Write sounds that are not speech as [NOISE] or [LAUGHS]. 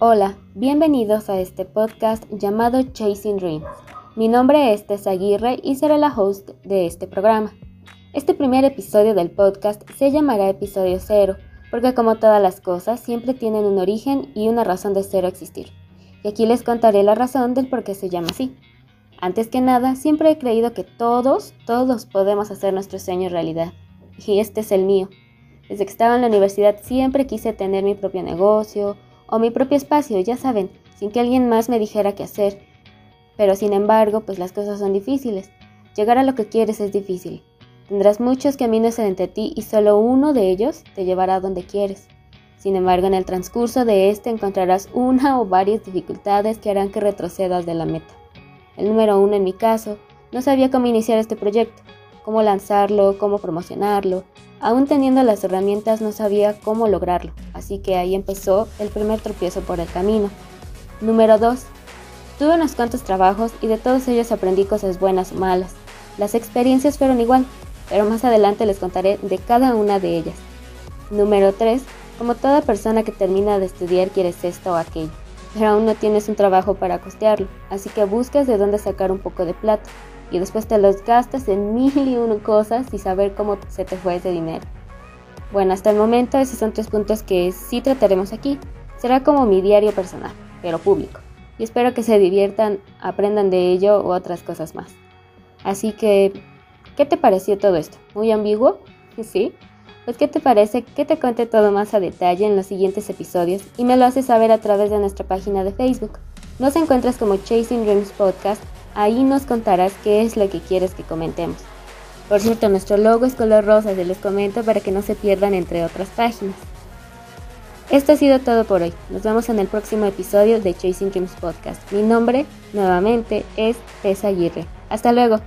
Hola, bienvenidos a este podcast llamado Chasing Dreams. Mi nombre es Tessa Aguirre y seré la host de este programa. Este primer episodio del podcast se llamará episodio cero, porque como todas las cosas siempre tienen un origen y una razón de cero existir. Y aquí les contaré la razón del por qué se llama así. Antes que nada, siempre he creído que todos, todos podemos hacer nuestro sueño realidad. Y este es el mío. Desde que estaba en la universidad siempre quise tener mi propio negocio o mi propio espacio, ya saben, sin que alguien más me dijera qué hacer. Pero sin embargo, pues las cosas son difíciles. Llegar a lo que quieres es difícil. Tendrás muchos caminos entre ti y solo uno de ellos te llevará a donde quieres. Sin embargo, en el transcurso de este encontrarás una o varias dificultades que harán que retrocedas de la meta. El número uno en mi caso, no sabía cómo iniciar este proyecto, cómo lanzarlo, cómo promocionarlo, Aún teniendo las herramientas no sabía cómo lograrlo, así que ahí empezó el primer tropiezo por el camino. Número 2. Tuve unos cuantos trabajos y de todos ellos aprendí cosas buenas o malas. Las experiencias fueron igual, pero más adelante les contaré de cada una de ellas. Número 3. Como toda persona que termina de estudiar quieres esto o aquello, pero aún no tienes un trabajo para costearlo, así que buscas de dónde sacar un poco de plata y después te los gastas en mil y uno cosas y saber cómo se te fue ese dinero. Bueno, hasta el momento esos son tres puntos que sí trataremos aquí. Será como mi diario personal, pero público. Y espero que se diviertan, aprendan de ello u otras cosas más. Así que, ¿qué te pareció todo esto? ¿Muy ambiguo? [LAUGHS] ¿Sí? Pues ¿qué te parece que te cuente todo más a detalle en los siguientes episodios y me lo haces saber a través de nuestra página de Facebook? Nos encuentras como Chasing Dreams Podcast Ahí nos contarás qué es lo que quieres que comentemos. Por cierto, nuestro logo es color rosa, se los comento para que no se pierdan entre otras páginas. Esto ha sido todo por hoy. Nos vemos en el próximo episodio de Chasing Dreams Podcast. Mi nombre, nuevamente, es Tessa Aguirre. Hasta luego.